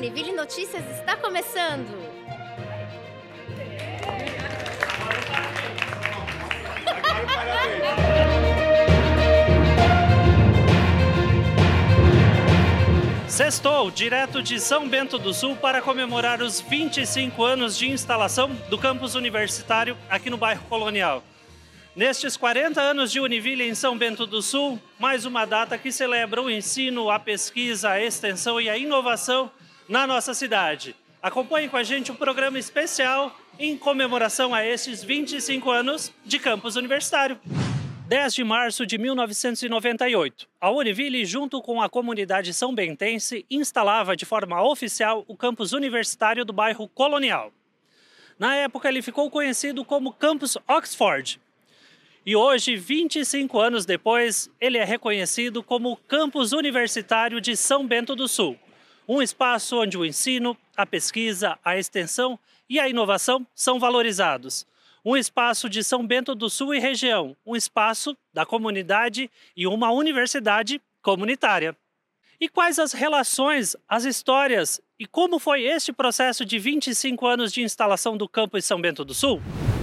Univille Notícias está começando! Sextou, direto de São Bento do Sul, para comemorar os 25 anos de instalação do campus universitário aqui no bairro Colonial. Nestes 40 anos de Univille em São Bento do Sul, mais uma data que celebra o ensino, a pesquisa, a extensão e a inovação na nossa cidade. Acompanhe com a gente um programa especial em comemoração a estes 25 anos de campus universitário. 10 de março de 1998, a Univille, junto com a comunidade são bentense, instalava de forma oficial o campus universitário do bairro Colonial. Na época, ele ficou conhecido como Campus Oxford. E hoje, 25 anos depois, ele é reconhecido como Campus Universitário de São Bento do Sul, um espaço onde o ensino, a pesquisa, a extensão e a inovação são valorizados um espaço de São Bento do Sul e região, um espaço da comunidade e uma universidade comunitária. E quais as relações, as histórias e como foi este processo de 25 anos de instalação do campus São Bento do Sul?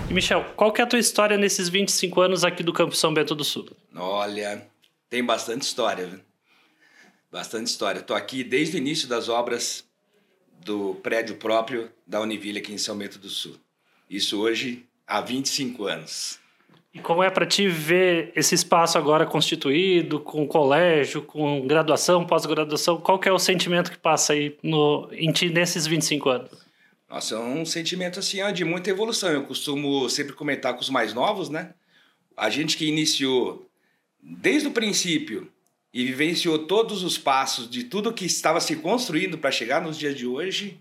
E Michel, qual que é a tua história nesses 25 anos aqui do campus São Bento do Sul? Olha, tem bastante história, viu? Bastante história. Estou aqui desde o início das obras do prédio próprio da Univille aqui em São Bento do Sul. Isso hoje há 25 anos. E como é para ti ver esse espaço agora constituído, com colégio, com graduação, pós-graduação? Qual que é o sentimento que passa aí no, em ti nesses 25 anos? Nossa, é um sentimento assim de muita evolução. Eu costumo sempre comentar com os mais novos, né? A gente que iniciou desde o princípio e vivenciou todos os passos de tudo que estava se construindo para chegar nos dias de hoje,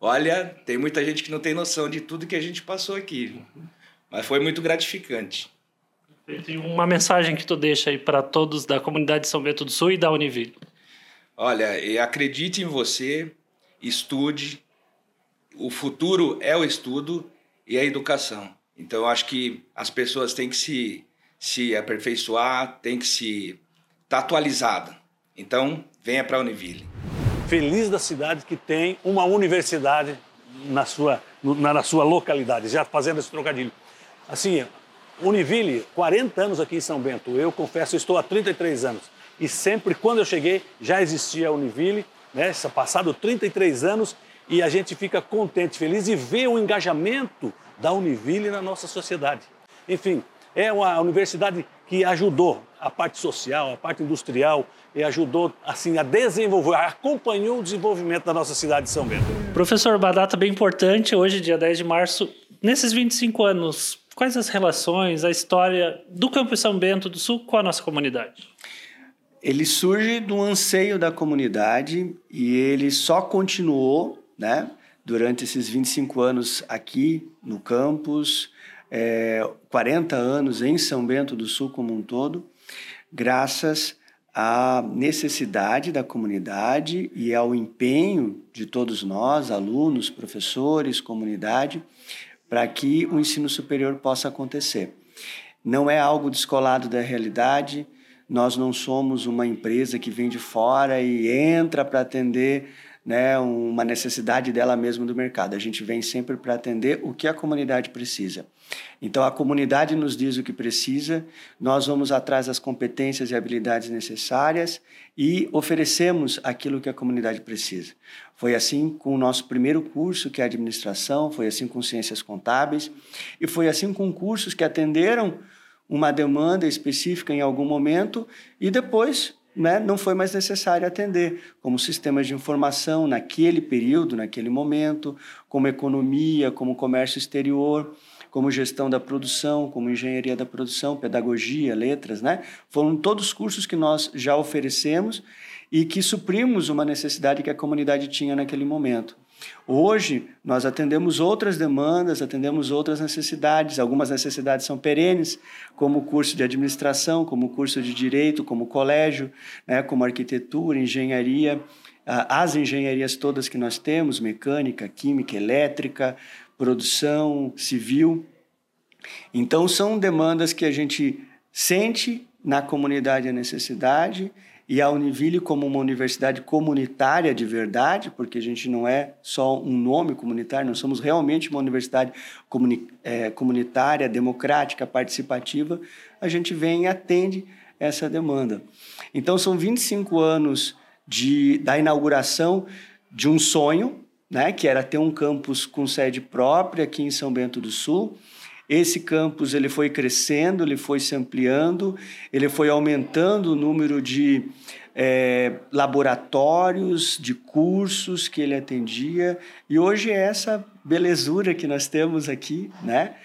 Olha, tem muita gente que não tem noção de tudo que a gente passou aqui, mas foi muito gratificante. E uma mensagem que tu deixa aí para todos da comunidade de São Bento do Sul e da Univille. Olha, acredite em você, estude. O futuro é o estudo e a educação. Então, eu acho que as pessoas têm que se, se aperfeiçoar, têm que se estar tá atualizada. Então, venha para a Univille feliz da cidade que tem uma universidade na sua, na, na sua localidade, já fazendo esse trocadilho. Assim, Univille, 40 anos aqui em São Bento. Eu confesso, estou há 33 anos. E sempre, quando eu cheguei, já existia a Univille, né? Passado 33 anos, e a gente fica contente, feliz e vê o engajamento da Univille na nossa sociedade. Enfim, é uma universidade que ajudou a parte social, a parte industrial e ajudou assim a desenvolver, acompanhou o desenvolvimento da nossa cidade de São Bento. Professor, uma data bem importante, hoje, dia 10 de março. Nesses 25 anos, quais as relações, a história do Campus São Bento do Sul com a nossa comunidade? Ele surge do anseio da comunidade e ele só continuou, né, durante esses 25 anos aqui no campus, é, 40 anos em São Bento do Sul como um todo, graças à necessidade da comunidade e ao empenho de todos nós, alunos, professores, comunidade, para que o ensino superior possa acontecer. Não é algo descolado da realidade, nós não somos uma empresa que vem de fora e entra para atender né, uma necessidade dela mesma do mercado. A gente vem sempre para atender o que a comunidade precisa. Então, a comunidade nos diz o que precisa, nós vamos atrás das competências e habilidades necessárias e oferecemos aquilo que a comunidade precisa. Foi assim com o nosso primeiro curso, que é administração, foi assim com ciências contábeis, e foi assim com cursos que atenderam uma demanda específica em algum momento e depois né, não foi mais necessário atender, como sistemas de informação naquele período, naquele momento, como economia, como comércio exterior, como gestão da produção, como engenharia da produção, pedagogia, letras, né? Foram todos cursos que nós já oferecemos e que suprimos uma necessidade que a comunidade tinha naquele momento. Hoje, nós atendemos outras demandas, atendemos outras necessidades. Algumas necessidades são perenes, como o curso de administração, como o curso de direito, como colégio, né, como arquitetura, engenharia, as engenharias todas que nós temos, mecânica, química, elétrica, produção civil. Então, são demandas que a gente sente na comunidade a necessidade e a Univille como uma universidade comunitária de verdade, porque a gente não é só um nome comunitário, nós somos realmente uma universidade comuni é, comunitária, democrática, participativa, a gente vem e atende essa demanda. Então, são 25 anos de, da inauguração de um sonho, né, que era ter um campus com sede própria aqui em São Bento do Sul, esse campus ele foi crescendo, ele foi se ampliando, ele foi aumentando o número de é, laboratórios, de cursos que ele atendia, e hoje é essa belezura que nós temos aqui, né?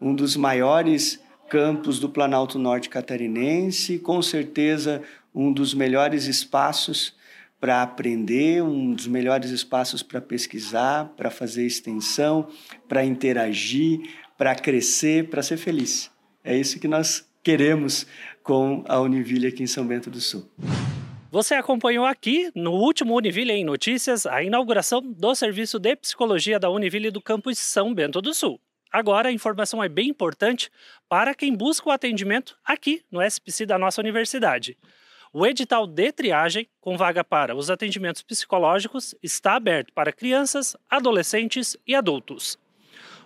Um dos maiores campos do Planalto Norte Catarinense, com certeza um dos melhores espaços para aprender, um dos melhores espaços para pesquisar, para fazer extensão, para interagir, para crescer, para ser feliz. É isso que nós queremos com a Univille aqui em São Bento do Sul. Você acompanhou aqui, no último Univille em Notícias, a inauguração do serviço de psicologia da Univille do campus São Bento do Sul. Agora, a informação é bem importante para quem busca o atendimento aqui no SPC da nossa universidade. O edital de triagem, com vaga para os atendimentos psicológicos, está aberto para crianças, adolescentes e adultos.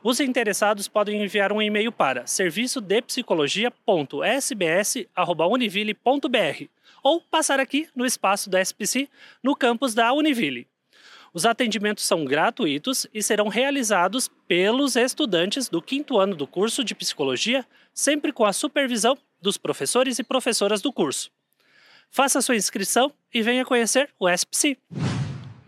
Os interessados podem enviar um e-mail para serviçodepsicologia.sbs.univille.br ou passar aqui no espaço da SPC, no campus da Univille. Os atendimentos são gratuitos e serão realizados pelos estudantes do quinto ano do curso de psicologia, sempre com a supervisão dos professores e professoras do curso. Faça sua inscrição e venha conhecer o SPC.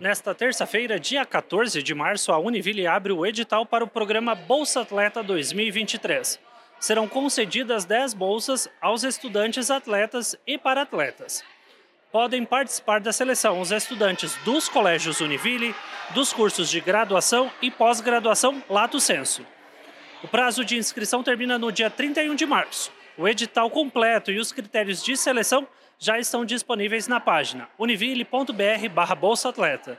Nesta terça-feira, dia 14 de março, a Univille abre o edital para o programa Bolsa Atleta 2023. Serão concedidas 10 bolsas aos estudantes atletas e para-atletas. Podem participar da seleção os estudantes dos colégios Univille, dos cursos de graduação e pós-graduação Lato Senso. O prazo de inscrição termina no dia 31 de março. O edital completo e os critérios de seleção já estão disponíveis na página univille.br Bolsa Atleta.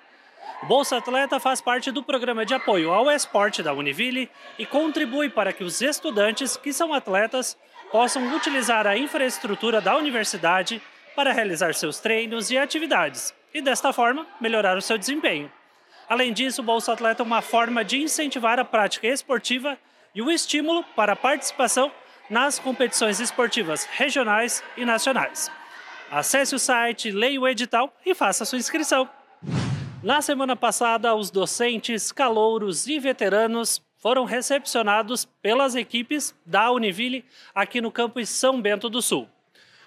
O Bolsa Atleta faz parte do programa de apoio ao esporte da Univille e contribui para que os estudantes que são atletas possam utilizar a infraestrutura da universidade para realizar seus treinos e atividades e, desta forma, melhorar o seu desempenho. Além disso, o Bolsa Atleta é uma forma de incentivar a prática esportiva e o estímulo para a participação nas competições esportivas regionais e nacionais. Acesse o site, leia o edital e faça sua inscrição. Na semana passada, os docentes, calouros e veteranos foram recepcionados pelas equipes da Univille aqui no campus São Bento do Sul.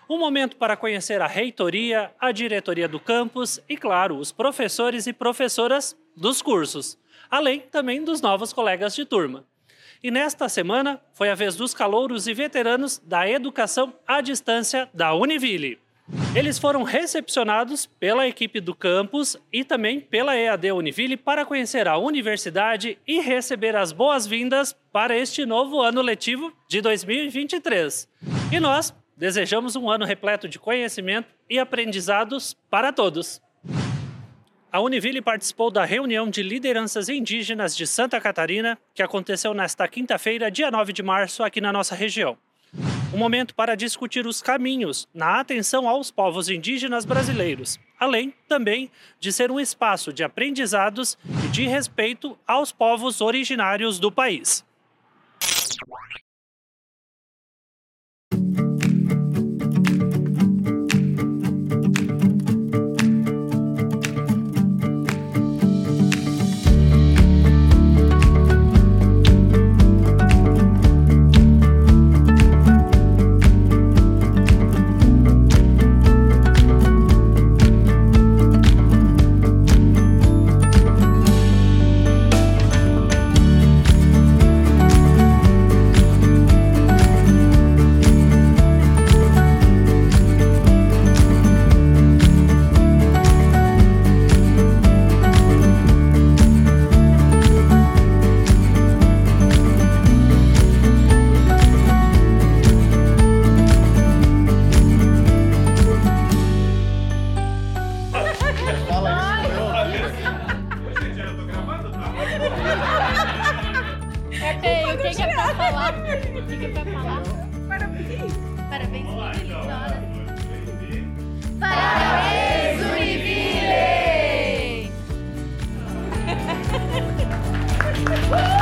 Um momento para conhecer a reitoria, a diretoria do campus e, claro, os professores e professoras dos cursos, além também dos novos colegas de turma. E nesta semana foi a vez dos calouros e veteranos da educação à distância da Univille. Eles foram recepcionados pela equipe do campus e também pela EAD Univille para conhecer a universidade e receber as boas-vindas para este novo ano letivo de 2023. E nós desejamos um ano repleto de conhecimento e aprendizados para todos. A Univille participou da reunião de lideranças indígenas de Santa Catarina, que aconteceu nesta quinta-feira, dia 9 de março, aqui na nossa região um momento para discutir os caminhos na atenção aos povos indígenas brasileiros, além também de ser um espaço de aprendizados e de respeito aos povos originários do país. Woo!